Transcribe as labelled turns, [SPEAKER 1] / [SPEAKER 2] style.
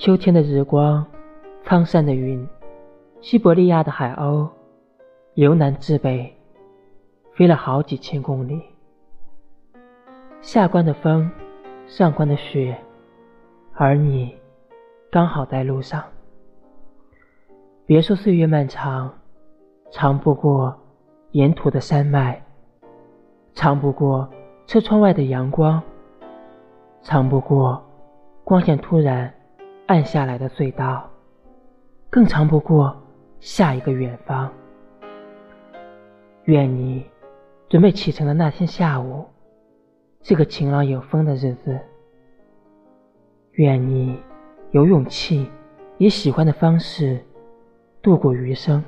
[SPEAKER 1] 秋天的日光，苍山的云，西伯利亚的海鸥，由南至北，飞了好几千公里。下关的风，上关的雪，而你刚好在路上。别说岁月漫长，长不过沿途的山脉，长不过车窗外的阳光，长不过光线突然暗下来的隧道，更长不过下一个远方。愿你准备启程的那天下午。是个晴朗有风的日子。愿你有勇气，以喜欢的方式度过余生。